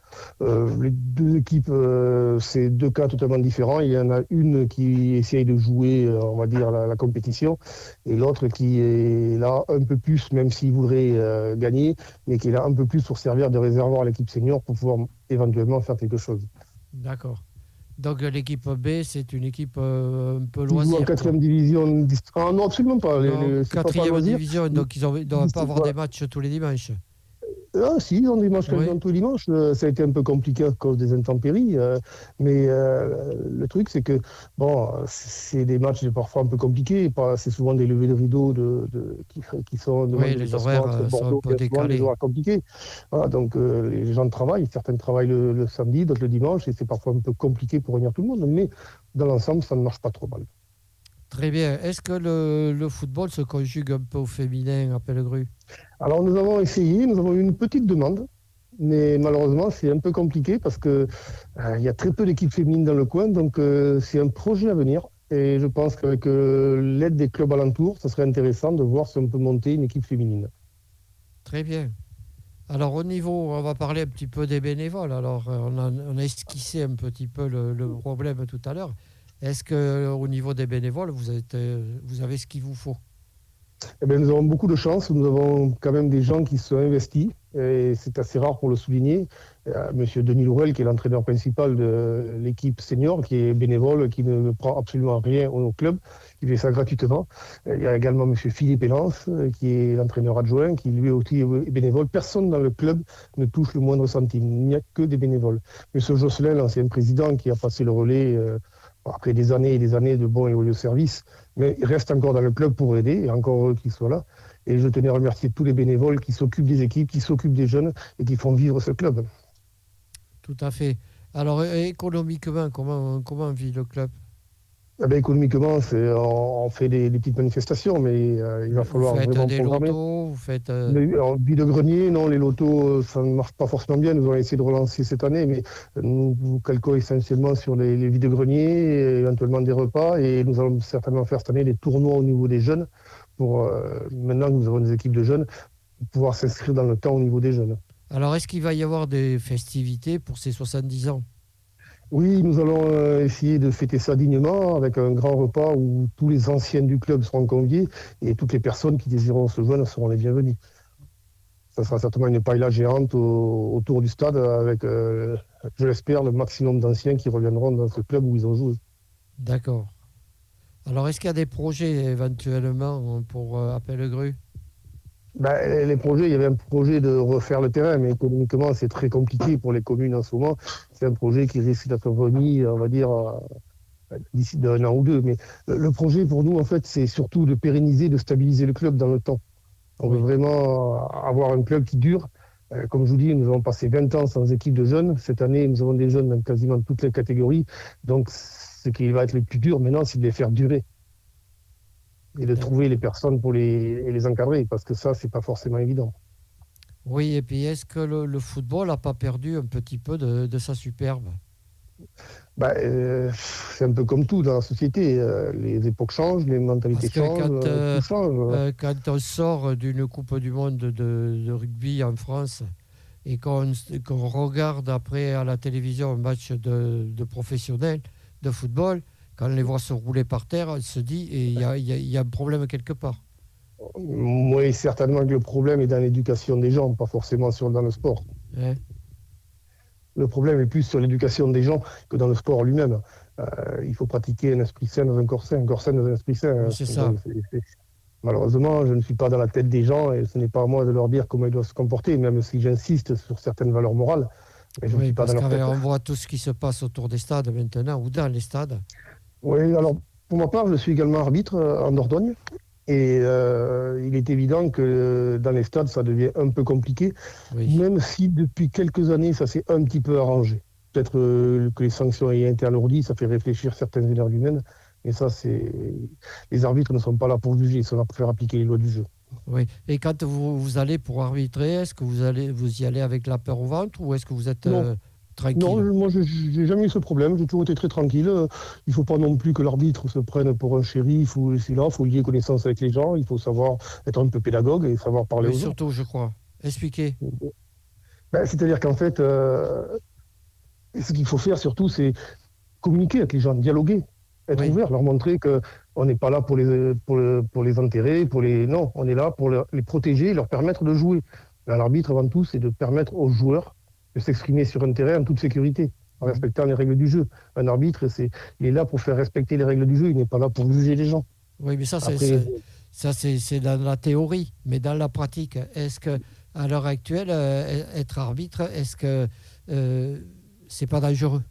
Euh, les deux équipes, euh, c'est deux cas totalement différents. Il y en a une qui essaye de jouer, euh, on va dire, la, la compétition, et l'autre qui est là un peu plus, même s'il voudrait gagner, mais qui est là un peu plus pour servir de réservoir à l'équipe senior pour pouvoir éventuellement faire quelque chose.
D'accord. Donc, l'équipe B, c'est une équipe euh, un peu
Ils jouent
loisir.
en quatrième division. Ah non, absolument pas.
Quatrième
loisir.
division, donc ils ne doivent pas avoir des matchs tous les dimanches.
Ah si, on dimanche,
Oui.
tous les dimanches. Euh, Ça a été un peu compliqué à cause des intempéries. euh, mais euh, le truc, c'est que bon, c'est des matchs parfois un peu compliqués. C'est souvent des levées de rideau de, de- qui, qui sont
les
de déplacement
horaires,
entre
euh, sont un
Bordeaux,
peu décalés.
Des horaires compliqués. Voilà, donc les gens travaillent. Certains travaillent le, le samedi, d'autres le dimanche. Et c'est parfois un peu compliqué pour réunir tout le monde. Mais dans l'ensemble, ça ne marche pas trop mal.
Très bien. Est-ce que le, le football se conjugue un peu au féminin à Pellegru?
Alors nous avons essayé, nous avons eu une petite demande, mais malheureusement c'est un peu compliqué parce que euh, il y a très peu d'équipes féminines dans le coin, donc euh, c'est un projet à venir. Et je pense qu'avec euh, l'aide des clubs alentours, ce serait intéressant de voir si on peut monter une équipe féminine.
Très bien. Alors au niveau, on va parler un petit peu des bénévoles. Alors euh, on a, on a esquissé un petit peu le, le problème tout à l'heure. Est-ce que euh, au niveau des bénévoles, euh, vous avez ce qu'il vous faut?
Eh bien, nous avons beaucoup de chance, nous avons quand même des gens qui sont investis, c'est assez rare pour le souligner. Euh, Monsieur Denis Lourel, qui est l'entraîneur principal de l'équipe senior, qui est bénévole, qui ne prend absolument rien au club, qui fait ça gratuitement. Il y a également Monsieur Philippe Elance, qui est l'entraîneur adjoint, qui lui aussi est bénévole. Personne dans le club ne touche le moindre centime, il n'y a que des bénévoles. Monsieur Josselin, l'ancien président, qui a passé le relais après des années et des années de bons et loyaux services, mais il reste encore dans le club pour aider, et encore heureux qu'il soit là. Et je tenais à remercier tous les bénévoles qui s'occupent des équipes, qui s'occupent des jeunes et qui font vivre ce club.
Tout à fait. Alors économiquement, comment, comment vit le club?
Eh ben, économiquement, c'est, on, on fait des, des petites manifestations, mais euh, il va falloir
Vous faites
vraiment
des
programmer.
lotos, vous faites. euh,
En vue de grenier, non, les lotos, euh, ça ne marche pas forcément bien. Nous allons essayer de relancer cette année, mais euh, nous nous calquons essentiellement sur les, les vies de grenier, et éventuellement des repas, et nous allons certainement faire cette année des tournois au niveau des jeunes, pour euh, maintenant que nous avons des équipes de jeunes, pouvoir s'inscrire dans le temps au niveau des jeunes.
Alors, est-ce qu'il va y avoir des festivités pour ces 70 ans?
Oui, nous allons euh, essayer de fêter ça dignement avec un grand repas où tous les anciens du club seront conviés et toutes les personnes qui désireront se joindre seront les bienvenues. Ça sera certainement une paella géante au- autour du stade avec, euh, je l'espère, le maximum d'anciens qui reviendront dans ce club où ils ont joué.
D'accord. Alors, est-ce qu'il y a des projets éventuellement pour euh, Appel-Gru
Ben, les projets, il y avait un projet de refaire le terrain, mais économiquement, c'est très compliqué pour les communes en ce moment. C'est un projet qui risque d'être remis, on va dire, euh, d'ici d'un an ou deux. Mais le le projet pour nous, en fait, c'est surtout de pérenniser, de stabiliser le club dans le temps. On veut vraiment avoir un club qui dure. Euh, Comme je vous dis, nous avons passé 20 ans sans équipe de jeunes. Cette année, nous avons des jeunes dans quasiment toutes les catégories. Donc, ce qui va être le plus dur maintenant, c'est de les faire durer et de trouver les personnes pour les, et les encadrer, parce que ça, c'est pas forcément évident.
Oui, et puis est-ce que le, le football n'a pas perdu un petit peu de, de sa superbe?
Bah, euh, c'est un peu comme tout dans la société. euh, les époques changent, les mentalités changent,
quand,
euh, tout change.
Quand on sort d'une Coupe du Monde de, de rugby en France et qu'on regarde après à la télévision un match de, de professionnels de football, quand on les voit se rouler par terre, on se dit il y a, y y un problème quelque part.
Oui, certainement que le problème est dans l'éducation des gens, pas forcément sur, dans le sport.
hein.
Le problème est plus sur l'éducation des gens que dans le sport lui-même. Euh, il faut pratiquer un esprit sain dans un corps sain, un corps sain dans un esprit sain.
Oui, c'est ça.
Malheureusement, je ne suis pas dans la tête des gens et ce n'est pas à moi de leur dire comment ils doivent se comporter, même si j'insiste sur certaines valeurs morales. Mais je ne suis pas
parce
dans leur tête.
qu'on voit tout ce qui se passe autour des stades maintenant ou dans les stades.
Oui, alors pour ma part, je suis également arbitre euh, en Dordogne. Et euh, il est évident que euh, dans les stades, ça devient un peu compliqué,
Oui.
même si depuis quelques années, ça s'est un petit peu arrangé. Peut-être que les sanctions aient été alourdies, ça fait réfléchir certaines énergies humaines. Mais ça, c'est. Les arbitres ne sont pas là pour juger, ils sont là pour faire appliquer les lois du jeu.
Oui. Et quand vous, vous allez pour arbitrer, est-ce que vous, allez, vous y allez avec la peur au ventre ou est-ce que vous êtes
Non.
euh, tranquille
Non, moi, je n'ai jamais eu ce problème. J'ai toujours été très tranquille. Il ne faut pas non plus que l'arbitre se prenne pour un shérif ou c'est là. Il faut lier connaissance avec les gens. Il faut savoir être un peu pédagogue et savoir parler aux gens.
surtout, je crois. Expliquez.
Ben, C'est-à-dire qu'en fait, euh, ce qu'il faut faire surtout, c'est communiquer avec les gens, dialoguer, être
Oui.
ouvert, leur montrer que on n'est pas là pour les, pour, le- pour les enterrer, pour les non, on est là pour le- les protéger, leur permettre de jouer. Ben, L'arbitre, avant tout, c'est de permettre aux joueurs de s'exprimer sur un terrain en toute sécurité, en respectant les règles du jeu. Un arbitre, c'est, il est là pour faire respecter les règles du jeu, il n'est pas là pour juger les gens.
Oui, mais ça, c'est,
Après,
c'est- ça, c'est, c'est dans la théorie. Mais dans la pratique, est-ce que, à l'heure actuelle, euh, être arbitre, est-ce que euh, c'est pas dangereux?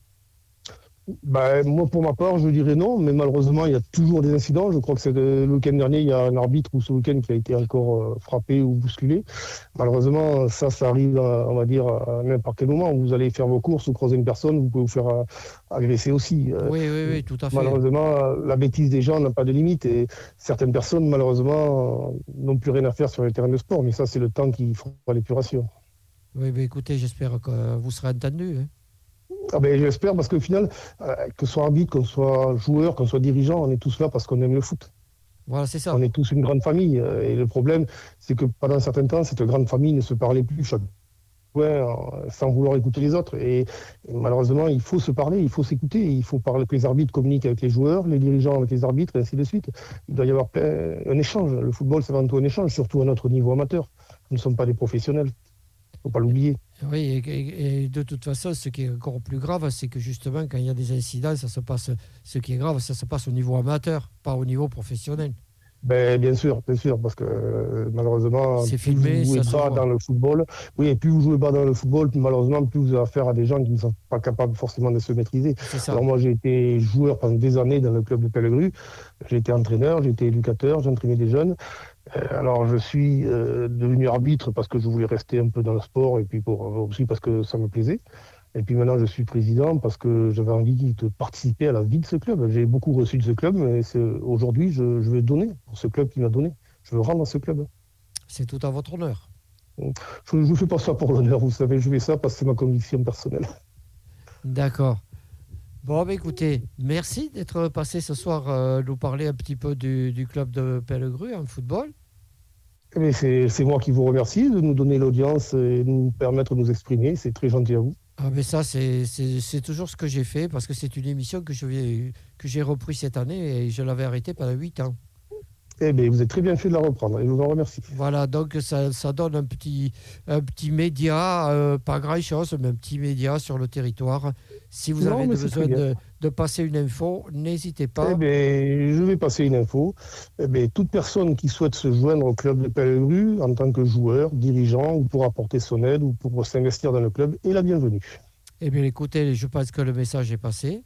Ben, moi, pour ma part, je dirais non, mais malheureusement, il y a toujours des incidents. Je crois que c'est de- le week-end dernier, il y a un arbitre ou ce week-end qui a été encore euh, frappé ou bousculé. Malheureusement, ça, ça arrive, à- on va dire, à n'importe quel moment. Vous allez faire vos courses ou croiser une personne, vous pouvez vous faire euh, agresser aussi. Euh,
Oui, oui, oui, tout à fait.
Malheureusement, la bêtise des gens n'a pas de limite et certaines personnes, malheureusement, euh, n'ont plus rien à faire sur les terrains de sport. Mais ça, c'est le temps qui fera l'épuration.
Oui, mais écoutez, j'espère que vous serez entendu. hein.
Ah ben, J'espère parce qu'au final, euh, que ce soit arbitre, qu'on soit joueur, qu'on soit dirigeant, on est tous là parce qu'on aime le foot.
Voilà, c'est ça.
On est tous une grande famille. euh, Et le problème, c'est que pendant un certain temps, cette grande famille ne se parlait plus chaque ouais, euh, sans vouloir écouter les autres. Et, et malheureusement, il faut se parler, il faut s'écouter. Il faut parler que les arbitres communiquent avec les joueurs, les dirigeants avec les arbitres, et ainsi de suite. Il doit y avoir plein- un échange. Le football, c'est avant tout un échange, surtout à notre niveau amateur. Nous ne sommes pas des professionnels. Il ne faut pas l'oublier.
Oui, et, et- et de toute façon, ce qui est encore plus grave, c'est que justement, quand il y a des incidents, ça se passe, ce qui est grave, ça se passe au niveau amateur, pas au niveau professionnel.
Ben, bien sûr, bien sûr, parce que euh, malheureusement, plus
filmé,
vous jouez
ça
pas dans le football. Oui, et plus vous jouez pas dans le football, plus malheureusement, plus vous avez affaire à des gens qui ne sont pas capables forcément de se maîtriser. Alors moi, j'ai été joueur pendant des années dans le club de Pellegru. J'ai été entraîneur, j'ai été éducateur, j'ai entraîné des jeunes. Euh, alors je suis euh, devenu arbitre parce que je voulais rester un peu dans le sport et puis pour, aussi parce que ça me plaisait. Et puis maintenant, je suis président parce que j'avais envie de participer à la vie de ce club. J'ai beaucoup reçu de ce club, mais aujourd'hui, je, je veux donner pour ce club qui m'a donné. Je veux rendre à ce club.
C'est tout à votre honneur.
Je ne fais pas ça pour l'honneur, vous savez, je fais ça parce que c'est ma conviction personnelle.
D'accord. Bon, bah, écoutez, merci d'être passé ce soir euh, nous parler un petit peu du, du club de Pellegru en football.
Mais c'est moi qui vous remercie de nous donner l'audience et de nous permettre de nous exprimer. C'est très gentil à vous.
Ah, mais ça, c'est- toujours ce que j'ai fait parce que c'est une émission que je vais- que j'ai repris cette année et je l'avais arrêtée pendant 8 ans.
Eh bien, vous êtes très bien fait de la reprendre et je vous en remercie.
Voilà, donc ça, ça donne un petit, un petit média, euh, pas grand-chose, mais un petit média sur le territoire. Si vous
Non,
avez besoin de, de passer une info, n'hésitez pas.
Eh bien, je vais passer une info. Eh bien, toute personne qui souhaite se joindre au club de Pellegru en tant que joueur, dirigeant, ou pour apporter son aide, ou pour s'investir dans le club, est la bienvenue.
Eh bien, écoutez, je pense que le message est passé.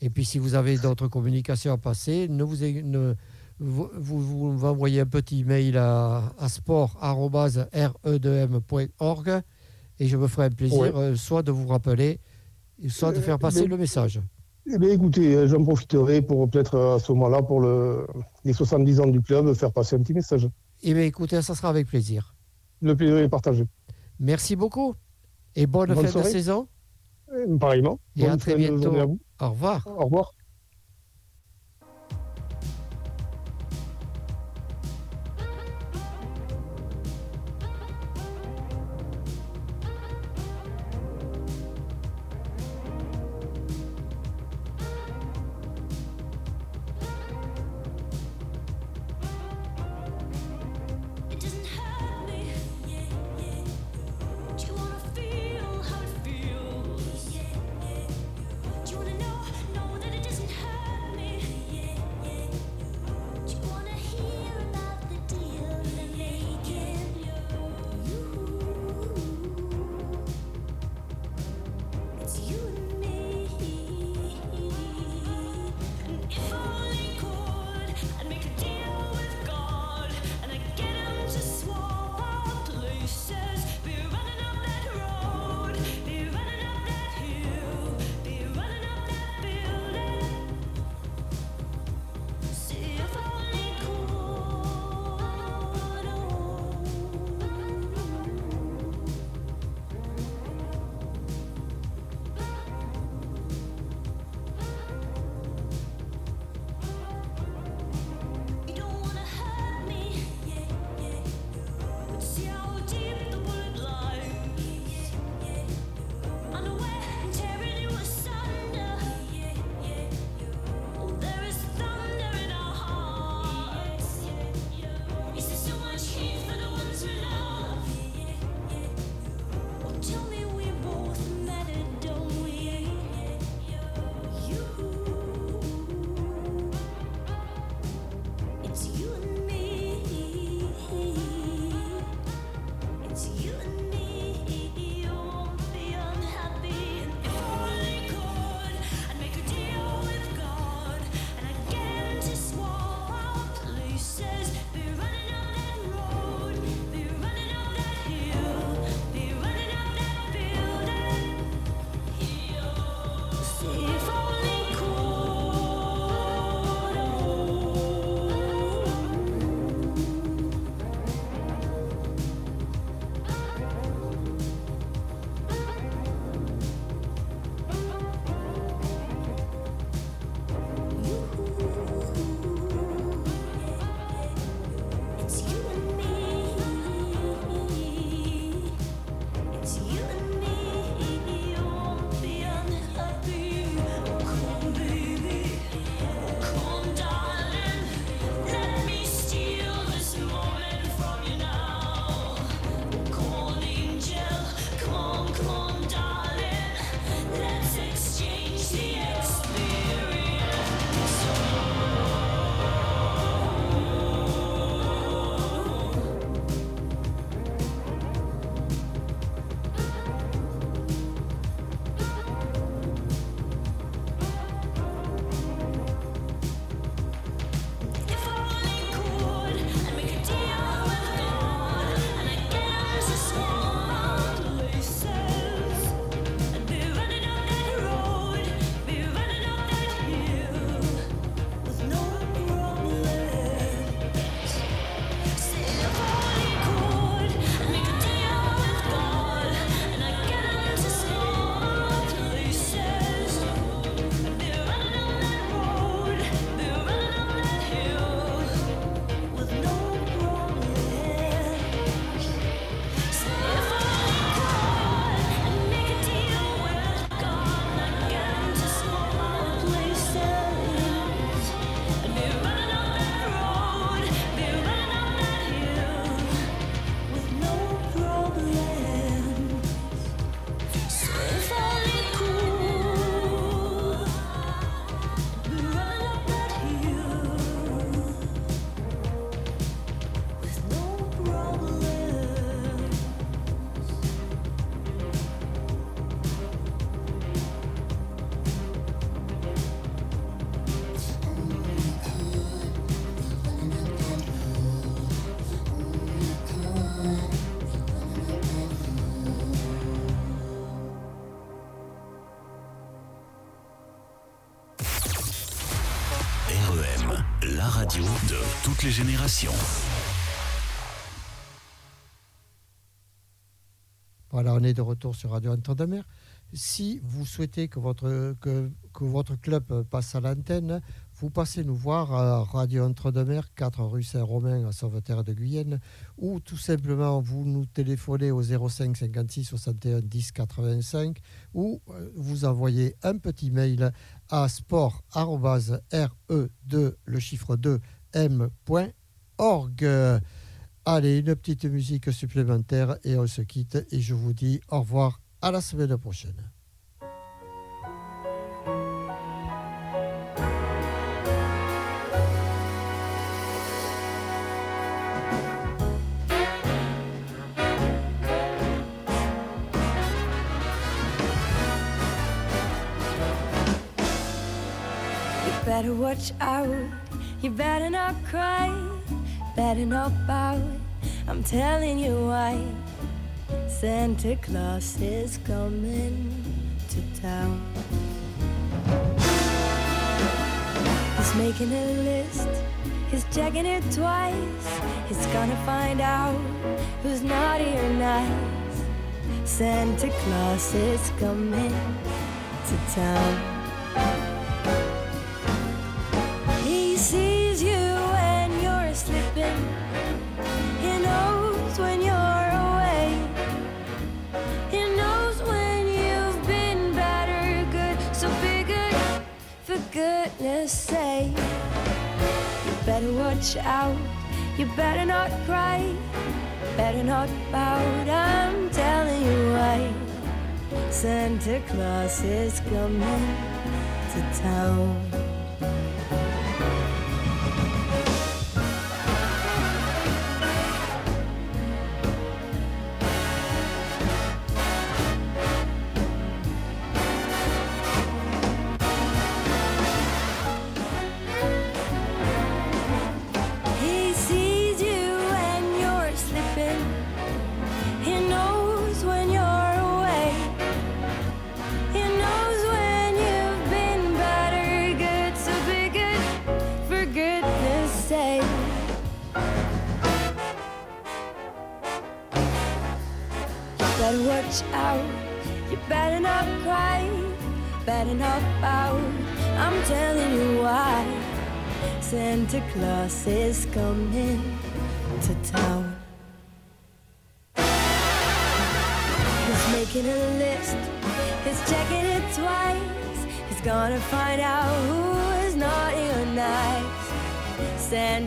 Et puis, si vous avez d'autres communications à passer, ne vous, ne- vous, vous, vous envoyez un petit mail à, à sport.re2m.org et je me ferai un plaisir
Ouais.
euh, soit de vous rappeler, soit de
Euh,
faire passer
mais-
le message.
Eh bien, écoutez, euh, j'en profiterai pour peut-être euh, à ce moment-là, pour le, les 70 ans du club, faire passer un petit message.
Eh bien, écoutez, ça sera avec plaisir.
Le plaisir est partagé.
Merci beaucoup et bonne,
Bonne
fin
soirée.
de saison.
Pareillement.
Et à très bientôt.
journée à vous.
Au revoir.
Au revoir.
De toutes les générations.
Voilà, on est de retour sur Radio Entre-deux-Mers. Si vous souhaitez que votre, que, que votre club passe à l'antenne, vous passez nous voir à Radio Entre-deux-Mers, 4 rue Saint-Romain à Sauveterre de Guyenne, ou tout simplement vous nous téléphonez au 05 56 61 10 85, ou euh, vous envoyez un petit mail à sport-re2, le chiffre 2, m.org. Allez, une petite musique supplémentaire et on se quitte. Et je vous dis au revoir à la semaine prochaine.
Better watch out. You better not cry. Better not bow. I'm telling you why. Santa Claus is coming to town. He's making a list. He's checking it twice. He's gonna find out who's naughty or nice. Santa Claus is coming to town. Sees you when you're slipping. He knows when you're away. He knows when you've been bad or good. So be good, for goodness sake. You better watch out. You better not cry. Better not pout. I'm telling you why. Santa Claus is coming to town.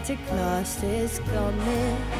Santa Claus is coming